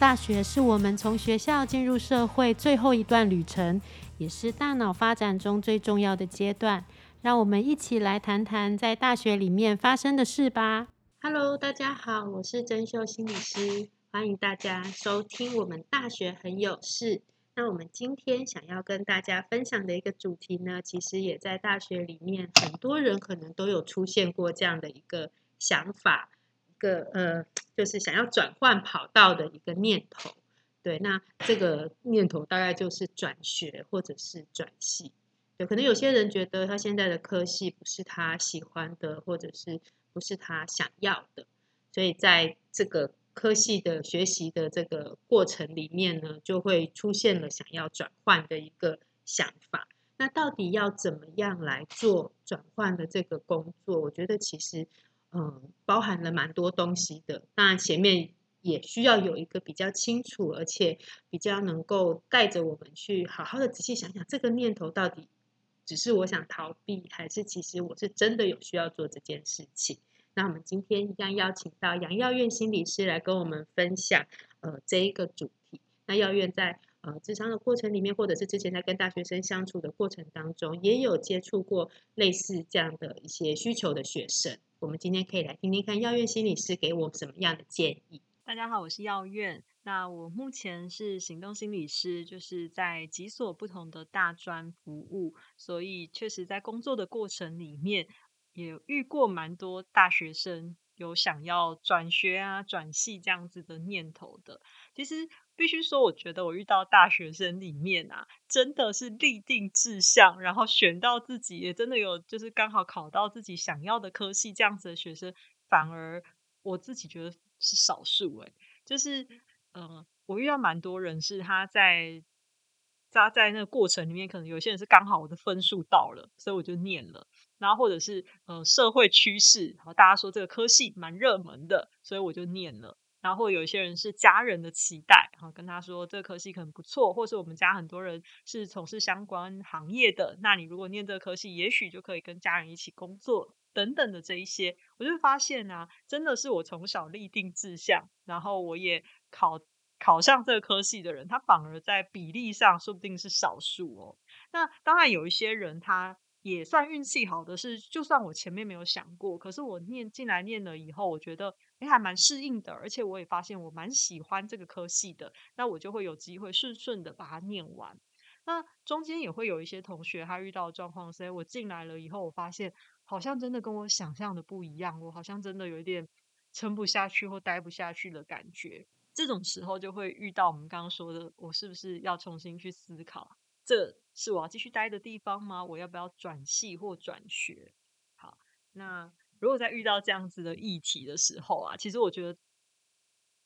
大学是我们从学校进入社会最后一段旅程，也是大脑发展中最重要的阶段。让我们一起来谈谈在大学里面发生的事吧。Hello，大家好，我是珍秀心理师，欢迎大家收听我们大学很有事。那我们今天想要跟大家分享的一个主题呢，其实也在大学里面，很多人可能都有出现过这样的一个想法，个呃，就是想要转换跑道的一个念头。对，那这个念头大概就是转学或者是转系。对，可能有些人觉得他现在的科系不是他喜欢的，或者是不是他想要的，所以在这个科系的学习的这个过程里面呢，就会出现了想要转换的一个想法。那到底要怎么样来做转换的这个工作？我觉得其实嗯，包含了蛮多东西的。那前面也需要有一个比较清楚，而且比较能够带着我们去好好的仔细想想这个念头到底。只是我想逃避，还是其实我是真的有需要做这件事情？那我们今天一样邀请到杨耀院心理师来跟我们分享，呃，这一个主题。那耀院在呃智商的过程里面，或者是之前在跟大学生相处的过程当中，也有接触过类似这样的一些需求的学生。我们今天可以来听听看耀院心理师给我什么样的建议。大家好，我是耀院。那我目前是行动心理师，就是在几所不同的大专服务，所以确实在工作的过程里面，也遇过蛮多大学生有想要转学啊、转系这样子的念头的。其实必须说，我觉得我遇到大学生里面啊，真的是立定志向，然后选到自己也真的有，就是刚好考到自己想要的科系这样子的学生，反而我自己觉得是少数诶，就是。嗯，我遇到蛮多人是他在扎在那个过程里面，可能有些人是刚好我的分数到了，所以我就念了。然后或者是呃社会趋势，然后大家说这个科系蛮热门的，所以我就念了。然后或有一些人是家人的期待，然后跟他说这科系可能不错，或是我们家很多人是从事相关行业的，那你如果念这科系，也许就可以跟家人一起工作等等的这一些，我就发现啊，真的是我从小立定志向，然后我也。考考上这科系的人，他反而在比例上说不定是少数哦。那当然有一些人，他也算运气好的，是就算我前面没有想过，可是我念进来念了以后，我觉得哎还蛮适应的，而且我也发现我蛮喜欢这个科系的，那我就会有机会顺顺的把它念完。那中间也会有一些同学，他遇到状况，所以我进来了以后，我发现好像真的跟我想象的不一样，我好像真的有一点撑不下去或待不下去的感觉。这种时候就会遇到我们刚刚说的，我是不是要重新去思考，这是我要继续待的地方吗？我要不要转系或转学？好，那如果在遇到这样子的议题的时候啊，其实我觉得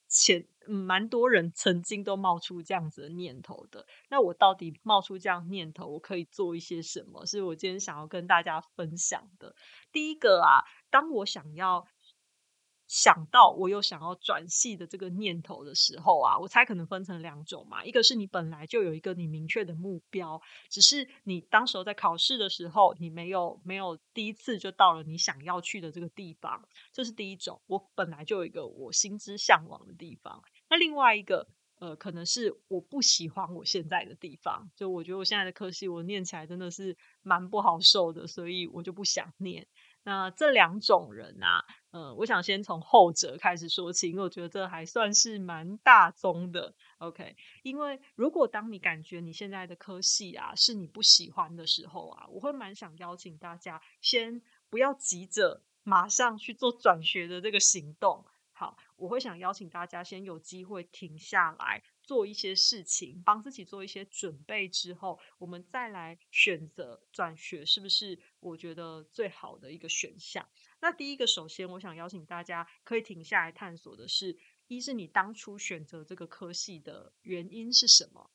前蛮多人曾经都冒出这样子的念头的。那我到底冒出这样念头，我可以做一些什么？是我今天想要跟大家分享的。第一个啊，当我想要。想到我有想要转系的这个念头的时候啊，我猜可能分成两种嘛。一个是你本来就有一个你明确的目标，只是你当时候在考试的时候，你没有没有第一次就到了你想要去的这个地方，这是第一种。我本来就有一个我心之向往的地方。那另外一个，呃，可能是我不喜欢我现在的地方，就我觉得我现在的科系我念起来真的是蛮不好受的，所以我就不想念。那这两种人啊，呃，我想先从后者开始说起，因为我觉得这还算是蛮大宗的。OK，因为如果当你感觉你现在的科系啊是你不喜欢的时候啊，我会蛮想邀请大家先不要急着马上去做转学的这个行动。好，我会想邀请大家先有机会停下来。做一些事情，帮自己做一些准备之后，我们再来选择转学，是不是我觉得最好的一个选项？那第一个，首先我想邀请大家可以停下来探索的是：一是你当初选择这个科系的原因是什么？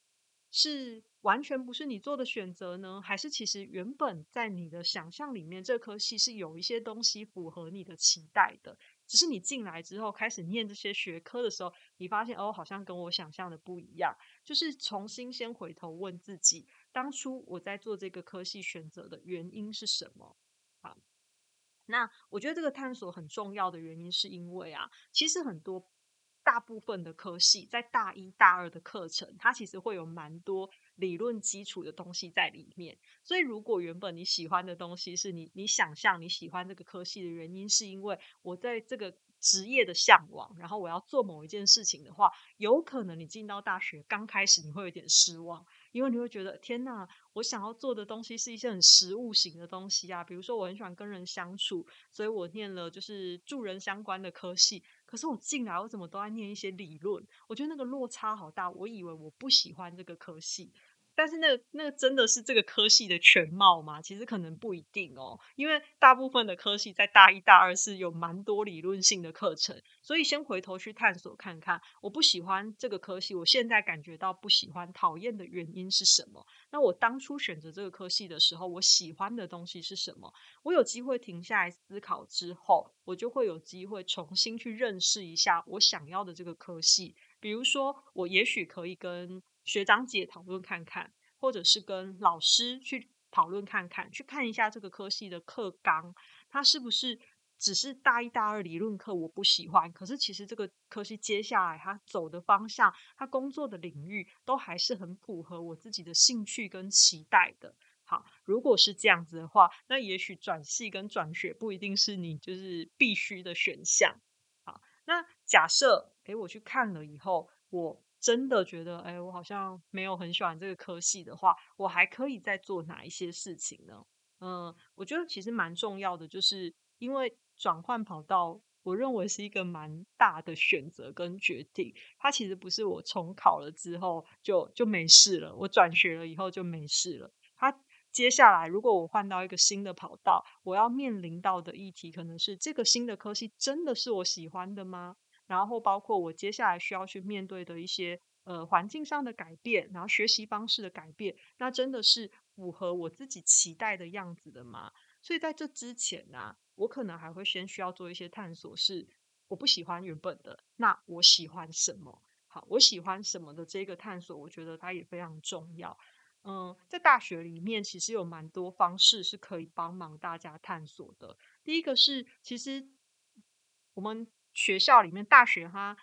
是完全不是你做的选择呢，还是其实原本在你的想象里面，这科系是有一些东西符合你的期待的？只是你进来之后开始念这些学科的时候，你发现哦，好像跟我想象的不一样。就是重新先回头问自己，当初我在做这个科系选择的原因是什么？好，那我觉得这个探索很重要的原因，是因为啊，其实很多。大部分的科系在大一大二的课程，它其实会有蛮多理论基础的东西在里面。所以，如果原本你喜欢的东西是你你想象你喜欢这个科系的原因，是因为我在这个职业的向往，然后我要做某一件事情的话，有可能你进到大学刚开始你会有点失望。因为你会觉得天哪，我想要做的东西是一些很实物型的东西啊，比如说我很喜欢跟人相处，所以我念了就是助人相关的科系。可是我进来，我怎么都在念一些理论？我觉得那个落差好大。我以为我不喜欢这个科系。但是那那个真的是这个科系的全貌吗？其实可能不一定哦，因为大部分的科系在大一、大二是有蛮多理论性的课程，所以先回头去探索看看，我不喜欢这个科系，我现在感觉到不喜欢、讨厌的原因是什么？那我当初选择这个科系的时候，我喜欢的东西是什么？我有机会停下来思考之后，我就会有机会重新去认识一下我想要的这个科系。比如说，我也许可以跟学长姐讨论看看，或者是跟老师去讨论看看，去看一下这个科系的课纲，它是不是只是大一、大二理论课我不喜欢，可是其实这个科系接下来它走的方向，它工作的领域都还是很符合我自己的兴趣跟期待的。好，如果是这样子的话，那也许转系跟转学不一定是你就是必须的选项。好，那假设诶我去看了以后，我。真的觉得，哎，我好像没有很喜欢这个科系的话，我还可以再做哪一些事情呢？嗯，我觉得其实蛮重要的，就是因为转换跑道，我认为是一个蛮大的选择跟决定。它其实不是我重考了之后就就没事了，我转学了以后就没事了。它接下来，如果我换到一个新的跑道，我要面临到的议题，可能是这个新的科系真的是我喜欢的吗？然后包括我接下来需要去面对的一些呃环境上的改变，然后学习方式的改变，那真的是符合我自己期待的样子的吗？所以在这之前呢，我可能还会先需要做一些探索，是我不喜欢原本的，那我喜欢什么？好，我喜欢什么的这个探索，我觉得它也非常重要。嗯，在大学里面其实有蛮多方式是可以帮忙大家探索的。第一个是，其实我们。学校里面，大学它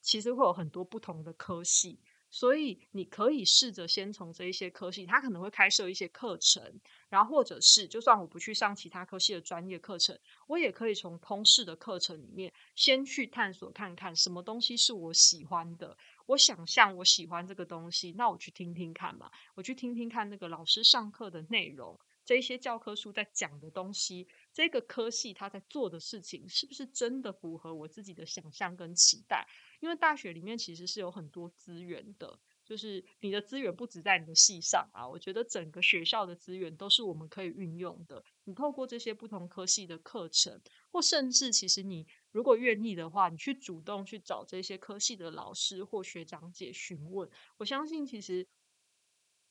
其实会有很多不同的科系，所以你可以试着先从这一些科系，它可能会开设一些课程，然后或者是就算我不去上其他科系的专业课程，我也可以从通识的课程里面先去探索看看什么东西是我喜欢的。我想象我喜欢这个东西，那我去听听看嘛，我去听听看那个老师上课的内容。这一些教科书在讲的东西，这个科系他在做的事情，是不是真的符合我自己的想象跟期待？因为大学里面其实是有很多资源的，就是你的资源不止在你的系上啊。我觉得整个学校的资源都是我们可以运用的。你透过这些不同科系的课程，或甚至其实你如果愿意的话，你去主动去找这些科系的老师或学长姐询问，我相信其实。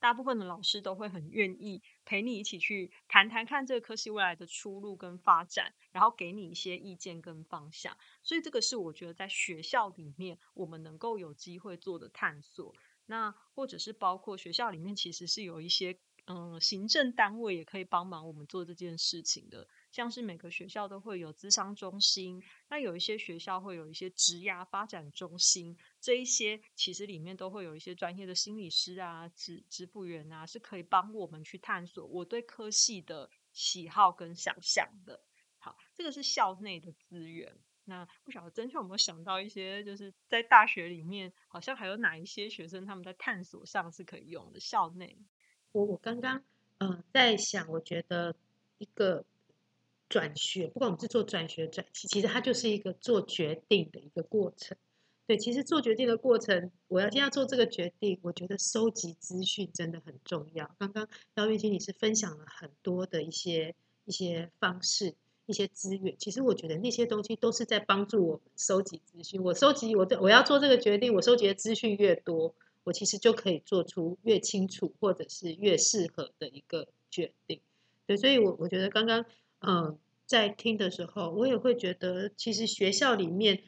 大部分的老师都会很愿意陪你一起去谈谈看这个科系未来的出路跟发展，然后给你一些意见跟方向。所以这个是我觉得在学校里面我们能够有机会做的探索。那或者是包括学校里面其实是有一些。嗯，行政单位也可以帮忙我们做这件事情的，像是每个学校都会有资商中心，那有一些学校会有一些职涯发展中心，这一些其实里面都会有一些专业的心理师啊、职职辅员啊，是可以帮我们去探索我对科系的喜好跟想象的。好，这个是校内的资源。那不晓得真秋有没有想到一些，就是在大学里面，好像还有哪一些学生他们在探索上是可以用的校内。我我刚刚嗯在想，我觉得一个转学，不管我们是做转学转系，其实它就是一个做决定的一个过程。对，其实做决定的过程，我要今天要做这个决定，我觉得收集资讯真的很重要。刚刚姚玉清你是分享了很多的一些一些方式、一些资源，其实我觉得那些东西都是在帮助我们收集资讯。我收集我我要做这个决定，我收集的资讯越多。我其实就可以做出越清楚或者是越适合的一个决定，对，所以，我我觉得刚刚，嗯，在听的时候，我也会觉得，其实学校里面，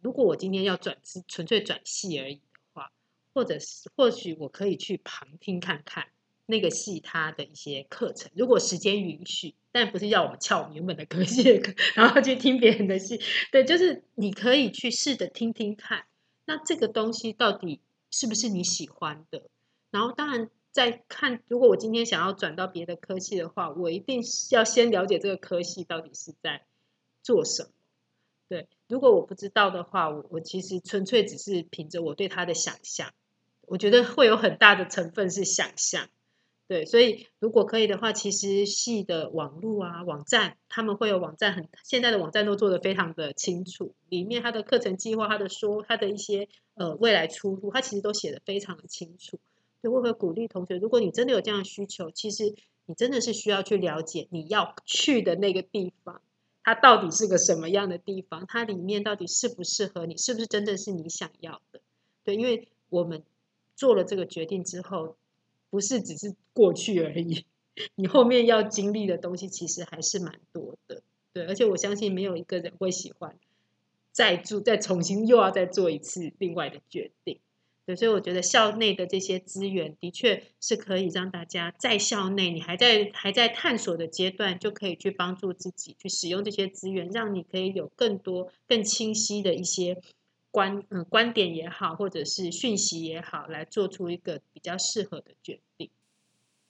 如果我今天要转是纯粹转系而已的话，或者是或许我可以去旁听看看，那个系它的一些课程，如果时间允许，但不是要我们翘原本的科系的课，然后去听别人的戏。对，就是你可以去试着听听看，那这个东西到底是不是你喜欢的？然后当然在看，如果我今天想要转到别的科系的话，我一定要先了解这个科系到底是在做什么。对，如果我不知道的话，我我其实纯粹只是凭着我对他的想象，我觉得会有很大的成分是想象。对，所以如果可以的话，其实系的网络啊、网站，他们会有网站很现在的网站都做得非常的清楚，里面他的课程计划、他的说、他的一些呃未来出路，他其实都写得非常的清楚。所以我会鼓励同学，如果你真的有这样的需求，其实你真的是需要去了解你要去的那个地方，它到底是个什么样的地方，它里面到底适不适合你，是不是真的是你想要的？对，因为我们做了这个决定之后。不是只是过去而已，你后面要经历的东西其实还是蛮多的，对，而且我相信没有一个人会喜欢再做、再重新又要再做一次另外的决定，对，所以我觉得校内的这些资源的确是可以让大家在校内，你还在还在探索的阶段，就可以去帮助自己去使用这些资源，让你可以有更多更清晰的一些。观嗯观点也好，或者是讯息也好，来做出一个比较适合的决定。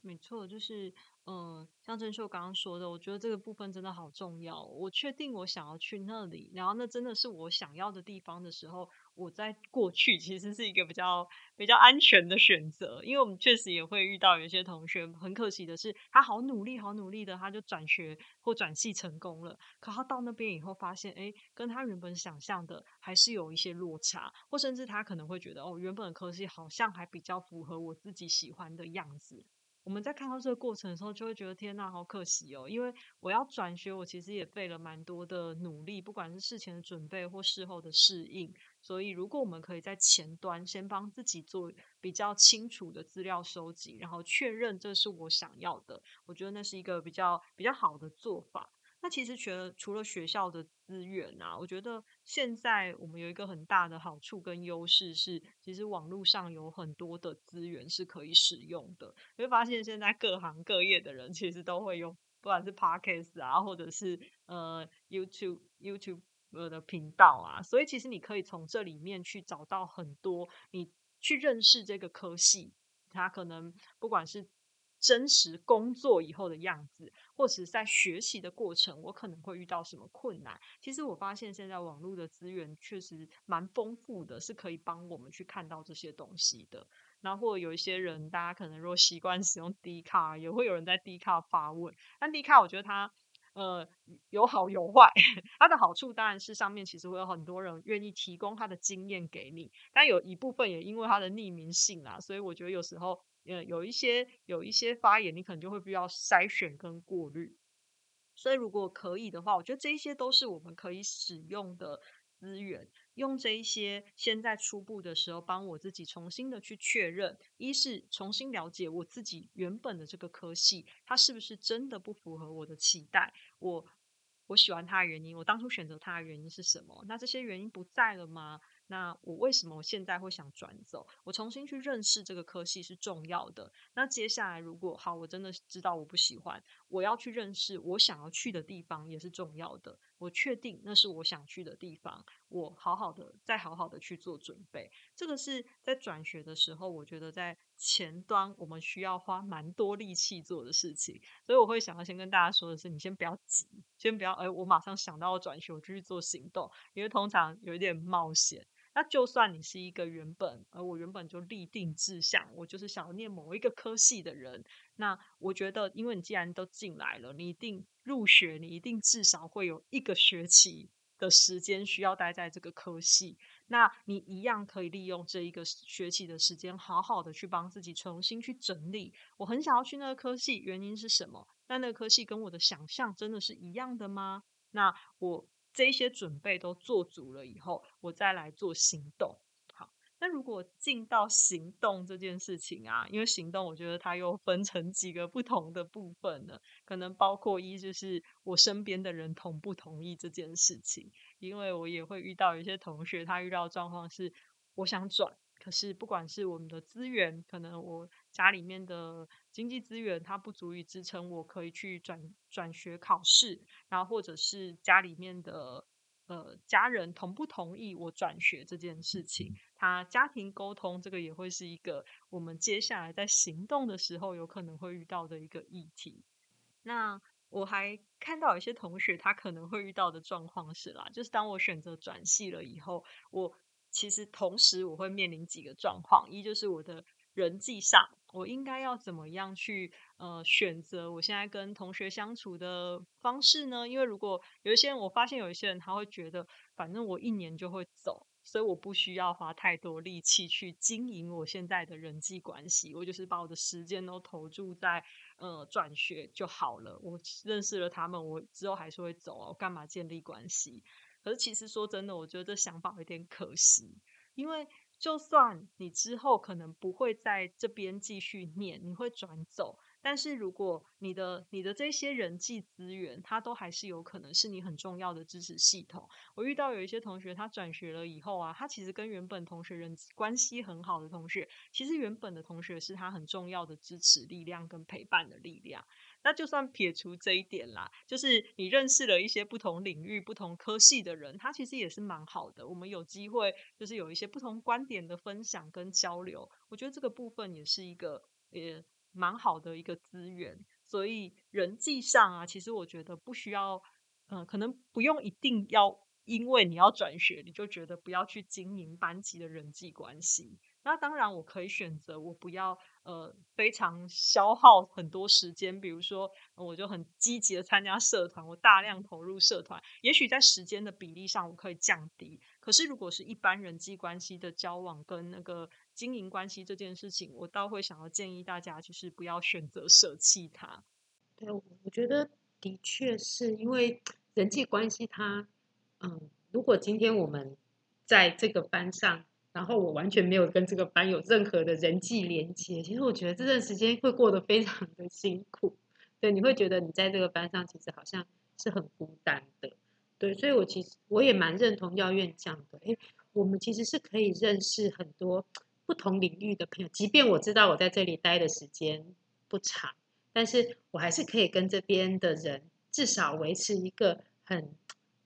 没错，就是。嗯，像郑秀刚刚说的，我觉得这个部分真的好重要。我确定我想要去那里，然后那真的是我想要的地方的时候，我在过去其实是一个比较比较安全的选择。因为我们确实也会遇到有一些同学，很可惜的是，他好努力、好努力的，他就转学或转系成功了。可他到那边以后，发现哎，跟他原本想象的还是有一些落差，或甚至他可能会觉得，哦，原本的科系好像还比较符合我自己喜欢的样子。我们在看到这个过程的时候，就会觉得天呐，好可惜哦！因为我要转学，我其实也费了蛮多的努力，不管是事前的准备或事后的适应。所以，如果我们可以在前端先帮自己做比较清楚的资料收集，然后确认这是我想要的，我觉得那是一个比较比较好的做法。那其实除了除了学校的资源啊，我觉得现在我们有一个很大的好处跟优势是，其实网络上有很多的资源是可以使用的。你会发现现在各行各业的人其实都会用，不管是 Podcast 啊，或者是呃 YouTube YouTube 的频道啊，所以其实你可以从这里面去找到很多你去认识这个科系，它可能不管是。真实工作以后的样子，或者是在学习的过程，我可能会遇到什么困难？其实我发现现在网络的资源确实蛮丰富的，是可以帮我们去看到这些东西的。然后或有一些人，大家可能如果习惯使用 D 卡，也会有人在 D 卡发问。但 D 卡我觉得它呃有好有坏。它的好处当然是上面其实会有很多人愿意提供他的经验给你，但有一部分也因为它的匿名性啊，所以我觉得有时候。呃，有一些有一些发言，你可能就会必要筛选跟过滤。所以，如果可以的话，我觉得这一些都是我们可以使用的资源。用这一些，先在初步的时候，帮我自己重新的去确认：一是重新了解我自己原本的这个科系，它是不是真的不符合我的期待？我我喜欢它的原因，我当初选择它的原因是什么？那这些原因不在了吗？那我为什么我现在会想转走？我重新去认识这个科系是重要的。那接下来如果好，我真的知道我不喜欢，我要去认识我想要去的地方也是重要的。我确定那是我想去的地方，我好好的再好好的去做准备。这个是在转学的时候，我觉得在前端我们需要花蛮多力气做的事情。所以我会想要先跟大家说的是，你先不要急，先不要哎，我马上想到要转学，我就去做行动，因为通常有一点冒险。那就算你是一个原本，而我原本就立定志向，我就是想要念某一个科系的人。那我觉得，因为你既然都进来了，你一定入学，你一定至少会有一个学期的时间需要待在这个科系。那你一样可以利用这一个学期的时间，好好的去帮自己重新去整理。我很想要去那个科系，原因是什么？那那个科系跟我的想象真的是一样的吗？那我。这些准备都做足了以后，我再来做行动。好，那如果进到行动这件事情啊，因为行动，我觉得它又分成几个不同的部分呢，可能包括一就是我身边的人同不同意这件事情，因为我也会遇到一些同学，他遇到状况是我想转，可是不管是我们的资源，可能我。家里面的经济资源它不足以支撑我可以去转转学考试，然后或者是家里面的呃家人同不同意我转学这件事情，他家庭沟通这个也会是一个我们接下来在行动的时候有可能会遇到的一个议题。那我还看到有些同学他可能会遇到的状况是啦，就是当我选择转系了以后，我其实同时我会面临几个状况，一就是我的人际上，我应该要怎么样去呃选择我现在跟同学相处的方式呢？因为如果有一些人，我发现有一些人他会觉得，反正我一年就会走。所以我不需要花太多力气去经营我现在的人际关系，我就是把我的时间都投注在呃转学就好了。我认识了他们，我之后还是会走啊，我干嘛建立关系？可是其实说真的，我觉得这想法有点可惜，因为就算你之后可能不会在这边继续念，你会转走。但是如果你的你的这些人际资源，它都还是有可能是你很重要的支持系统。我遇到有一些同学，他转学了以后啊，他其实跟原本同学人关系很好的同学，其实原本的同学是他很重要的支持力量跟陪伴的力量。那就算撇除这一点啦，就是你认识了一些不同领域、不同科系的人，他其实也是蛮好的。我们有机会就是有一些不同观点的分享跟交流，我觉得这个部分也是一个也。蛮好的一个资源，所以人际上啊，其实我觉得不需要，嗯，可能不用一定要，因为你要转学，你就觉得不要去经营班级的人际关系。那当然，我可以选择我不要呃非常消耗很多时间，比如说我就很积极的参加社团，我大量投入社团，也许在时间的比例上我可以降低。可是如果是一般人际关系的交往跟那个经营关系这件事情，我倒会想要建议大家，就是不要选择舍弃它。对，我觉得的确是因为人际关系，它嗯，如果今天我们在这个班上。然后我完全没有跟这个班有任何的人际连接，其实我觉得这段时间会过得非常的辛苦。对，你会觉得你在这个班上其实好像是很孤单的。对，所以我其实我也蛮认同耀院讲的，诶，我们其实是可以认识很多不同领域的朋友，即便我知道我在这里待的时间不长，但是我还是可以跟这边的人至少维持一个很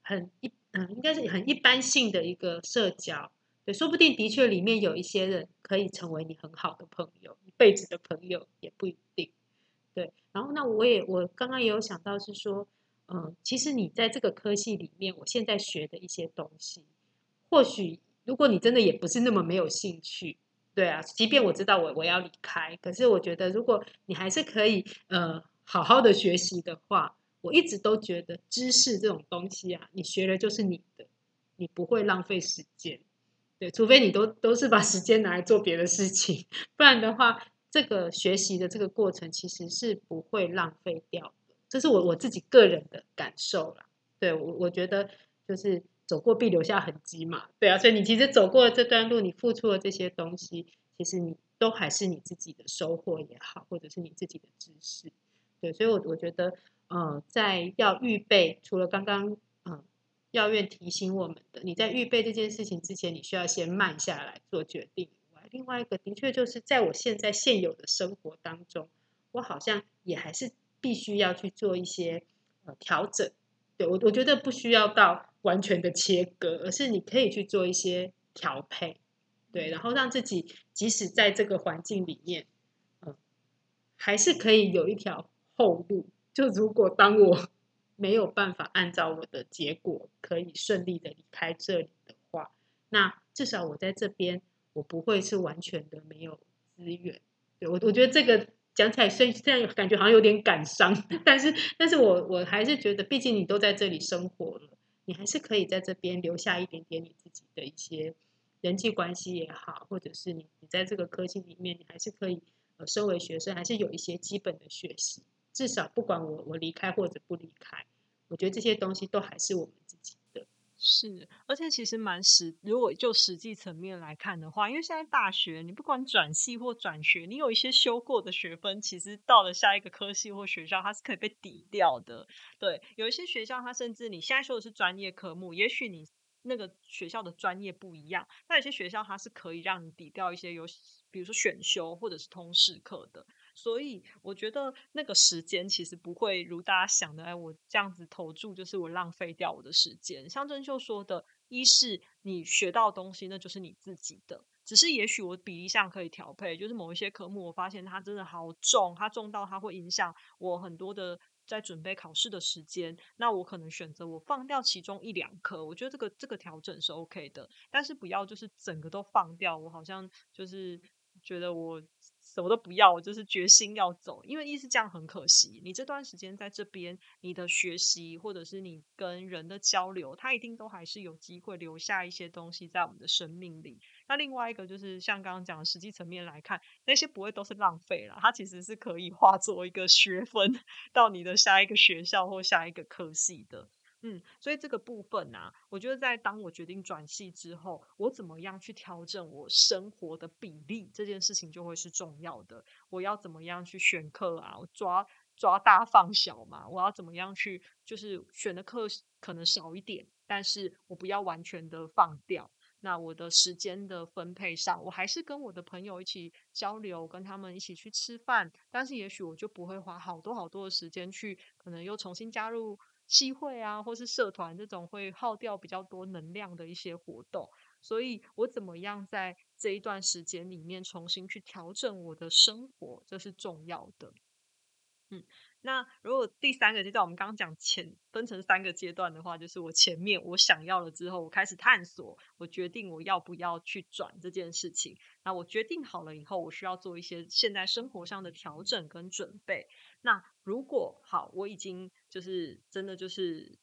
很一嗯，应该是很一般性的一个社交。对，说不定的确里面有一些人可以成为你很好的朋友，一辈子的朋友也不一定。对，然后那我也我刚刚也有想到是说，嗯，其实你在这个科系里面，我现在学的一些东西，或许如果你真的也不是那么没有兴趣，对啊，即便我知道我我要离开，可是我觉得如果你还是可以呃好好的学习的话，我一直都觉得知识这种东西啊，你学了就是你的，你不会浪费时间。对，除非你都都是把时间拿来做别的事情，不然的话，这个学习的这个过程其实是不会浪费掉的。这是我我自己个人的感受啦。对我，我觉得就是走过必留下痕迹嘛。对啊，所以你其实走过这段路，你付出的这些东西，其实你都还是你自己的收获也好，或者是你自己的知识。对，所以，我我觉得，呃，在要预备，除了刚刚。药院提醒我们的，你在预备这件事情之前，你需要先慢下来做决定。以外，另外一个的确就是在我现在现有的生活当中，我好像也还是必须要去做一些呃调整。对我，我觉得不需要到完全的切割，而是你可以去做一些调配，对，然后让自己即使在这个环境里面，嗯，还是可以有一条后路。就如果当我。没有办法按照我的结果可以顺利的离开这里的话，那至少我在这边我不会是完全的没有资源。对我，我觉得这个讲起来虽虽然感觉好像有点感伤，但是，但是我我还是觉得，毕竟你都在这里生活了，你还是可以在这边留下一点点你自己的一些人际关系也好，或者是你你在这个科技里面，你还是可以呃，身为学生还是有一些基本的学习。至少不管我我离开或者不离开，我觉得这些东西都还是我们自己的。是，而且其实蛮实，如果就实际层面来看的话，因为现在大学你不管转系或转学，你有一些修过的学分，其实到了下一个科系或学校，它是可以被抵掉的。对，有一些学校它甚至你现在修的是专业科目，也许你那个学校的专业不一样，那有些学校它是可以让你抵掉一些有，比如说选修或者是通识课的。所以我觉得那个时间其实不会如大家想的，哎，我这样子投注就是我浪费掉我的时间。像郑秀说的，一是你学到东西，那就是你自己的，只是也许我比例上可以调配，就是某一些科目我发现它真的好重，它重到它会影响我很多的。在准备考试的时间，那我可能选择我放掉其中一两科，我觉得这个这个调整是 OK 的，但是不要就是整个都放掉，我好像就是觉得我。什么都不要，我就是决心要走。因为一是这样很可惜，你这段时间在这边，你的学习或者是你跟人的交流，它一定都还是有机会留下一些东西在我们的生命里。那另外一个就是像刚刚讲的实际层面来看，那些不会都是浪费了，它其实是可以化作一个学分 到你的下一个学校或下一个科系的。嗯，所以这个部分啊，我觉得在当我决定转系之后，我怎么样去调整我生活的比例，这件事情就会是重要的。我要怎么样去选课啊？我抓抓大放小嘛？我要怎么样去，就是选的课可能少一点，但是我不要完全的放掉。那我的时间的分配上，我还是跟我的朋友一起交流，跟他们一起去吃饭，但是也许我就不会花好多好多的时间去，可能又重新加入。机会啊，或是社团这种会耗掉比较多能量的一些活动，所以我怎么样在这一段时间里面重新去调整我的生活，这是重要的。嗯。那如果第三个阶段，我们刚刚讲前分成三个阶段的话，就是我前面我想要了之后，我开始探索，我决定我要不要去转这件事情。那我决定好了以后，我需要做一些现在生活上的调整跟准备。那如果好，我已经就是真的就是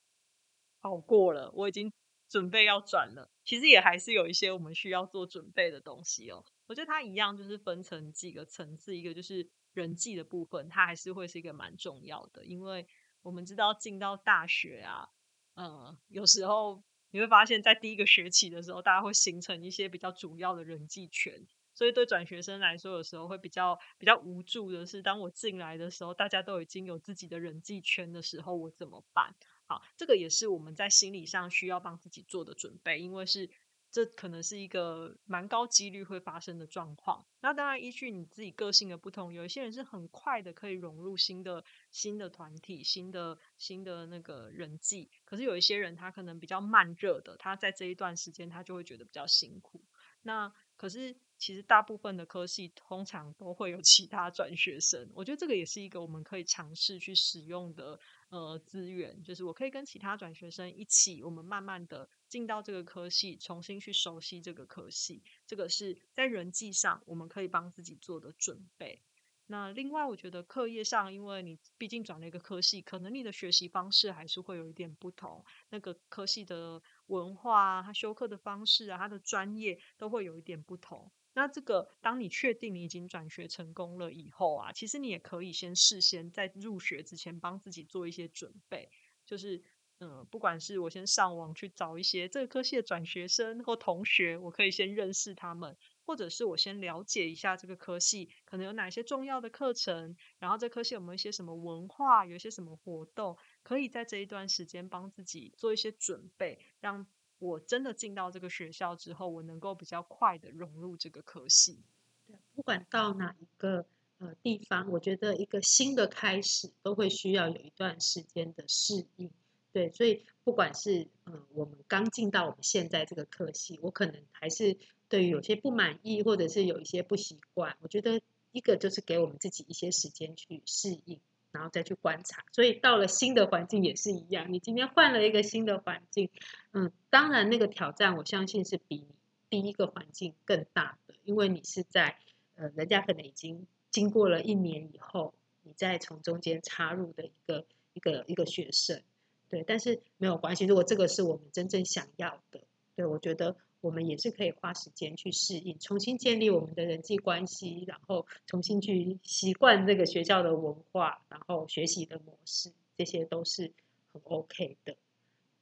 好过了，我已经准备要转了，其实也还是有一些我们需要做准备的东西哦。我觉得它一样就是分成几个层次，一个就是。人际的部分，它还是会是一个蛮重要的，因为我们知道进到大学啊，嗯，有时候你会发现在第一个学期的时候，大家会形成一些比较主要的人际圈，所以对转学生来说，有时候会比较比较无助的是，当我进来的时候，大家都已经有自己的人际圈的时候，我怎么办？好，这个也是我们在心理上需要帮自己做的准备，因为是。这可能是一个蛮高几率会发生的状况。那当然，依据你自己个性的不同，有一些人是很快的可以融入新的新的团体、新的新的那个人际。可是有一些人他可能比较慢热的，他在这一段时间他就会觉得比较辛苦。那可是其实大部分的科系通常都会有其他转学生，我觉得这个也是一个我们可以尝试去使用的。呃，资源就是我可以跟其他转学生一起，我们慢慢的进到这个科系，重新去熟悉这个科系。这个是在人际上我们可以帮自己做的准备。那另外，我觉得课业上，因为你毕竟转了一个科系，可能你的学习方式还是会有一点不同。那个科系的文化啊，他修课的方式啊，他的专业都会有一点不同。那这个，当你确定你已经转学成功了以后啊，其实你也可以先事先在入学之前帮自己做一些准备，就是，嗯，不管是我先上网去找一些这个科系的转学生或同学，我可以先认识他们，或者是我先了解一下这个科系可能有哪些重要的课程，然后这科系有没有一些什么文化，有一些什么活动，可以在这一段时间帮自己做一些准备，让。我真的进到这个学校之后，我能够比较快的融入这个科系。对，不管到哪一个呃地方，我觉得一个新的开始都会需要有一段时间的适应。对，所以不管是呃我们刚进到我们现在这个科系，我可能还是对于有些不满意，或者是有一些不习惯，我觉得一个就是给我们自己一些时间去适应。然后再去观察，所以到了新的环境也是一样。你今天换了一个新的环境，嗯，当然那个挑战，我相信是比第一个环境更大的，因为你是在呃，人家可能已经经过了一年以后，你再从中间插入的一个一个一个学生，对，但是没有关系，如果这个是我们真正想要的，对我觉得。我们也是可以花时间去适应，重新建立我们的人际关系，然后重新去习惯这个学校的文化，然后学习的模式，这些都是很 OK 的。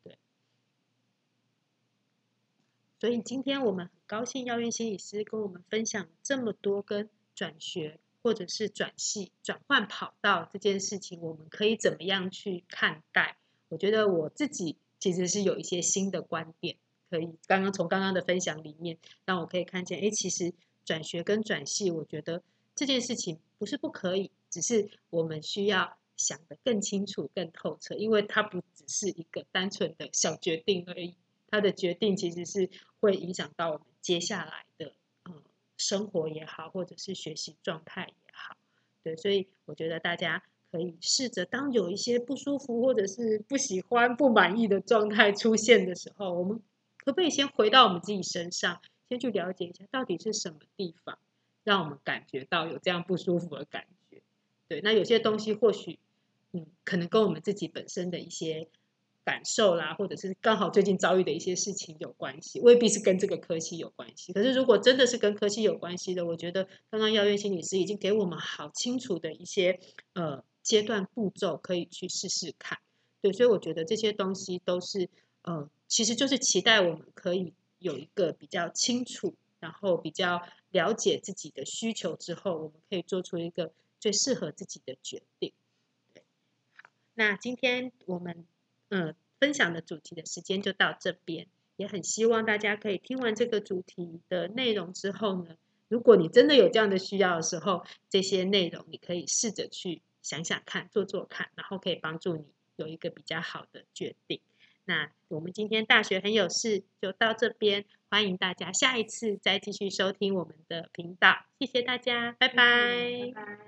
对，所以今天我们很高兴耀运心理师跟我们分享这么多跟转学或者是转系、转换跑道这件事情，我们可以怎么样去看待？我觉得我自己其实是有一些新的观点。可以刚刚从刚刚的分享里面，让我可以看见，哎，其实转学跟转系，我觉得这件事情不是不可以，只是我们需要想得更清楚、更透彻，因为它不只是一个单纯的小决定而已，它的决定其实是会影响到我们接下来的呃生活也好，或者是学习状态也好，对，所以我觉得大家。可以试着，当有一些不舒服或者是不喜欢、不满意的状态出现的时候，我们可不可以先回到我们自己身上，先去了解一下到底是什么地方让我们感觉到有这样不舒服的感觉？对，那有些东西或许，嗯，可能跟我们自己本身的一些。感受啦，或者是刚好最近遭遇的一些事情有关系，未必是跟这个科系有关系。可是如果真的是跟科系有关系的，我觉得刚刚药院心理师已经给我们好清楚的一些呃阶段步骤，可以去试试看。对，所以我觉得这些东西都是呃，其实就是期待我们可以有一个比较清楚，然后比较了解自己的需求之后，我们可以做出一个最适合自己的决定。对，那今天我们。嗯，分享的主题的时间就到这边，也很希望大家可以听完这个主题的内容之后呢，如果你真的有这样的需要的时候，这些内容你可以试着去想想看，做做看，然后可以帮助你有一个比较好的决定。那我们今天大学很有事就到这边，欢迎大家下一次再继续收听我们的频道，谢谢大家，拜拜拜。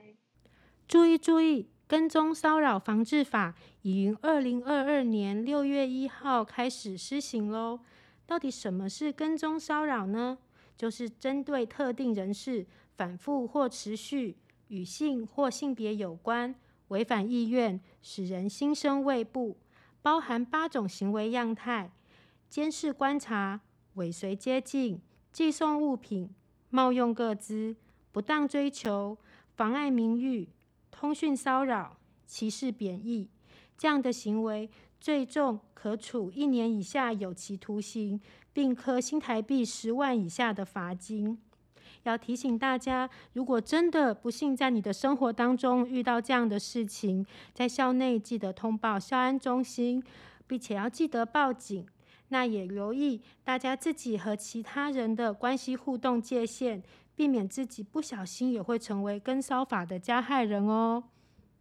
注意注意。跟踪骚扰防治法已于二零二二年六月一号开始施行喽。到底什么是跟踪骚扰呢？就是针对特定人士反复或持续与性或性别有关、违反意愿、使人心生畏怖，包含八种行为样态：监视观察、尾随接近、寄送物品、冒用各资、不当追求、妨碍名誉。通讯骚扰、歧视、贬义这样的行为，最重可处一年以下有期徒刑，并科新台币十万以下的罚金。要提醒大家，如果真的不幸在你的生活当中遇到这样的事情，在校内记得通报校安中心，并且要记得报警。那也留意大家自己和其他人的关系互动界限。避免自己不小心也会成为跟骚法的加害人哦。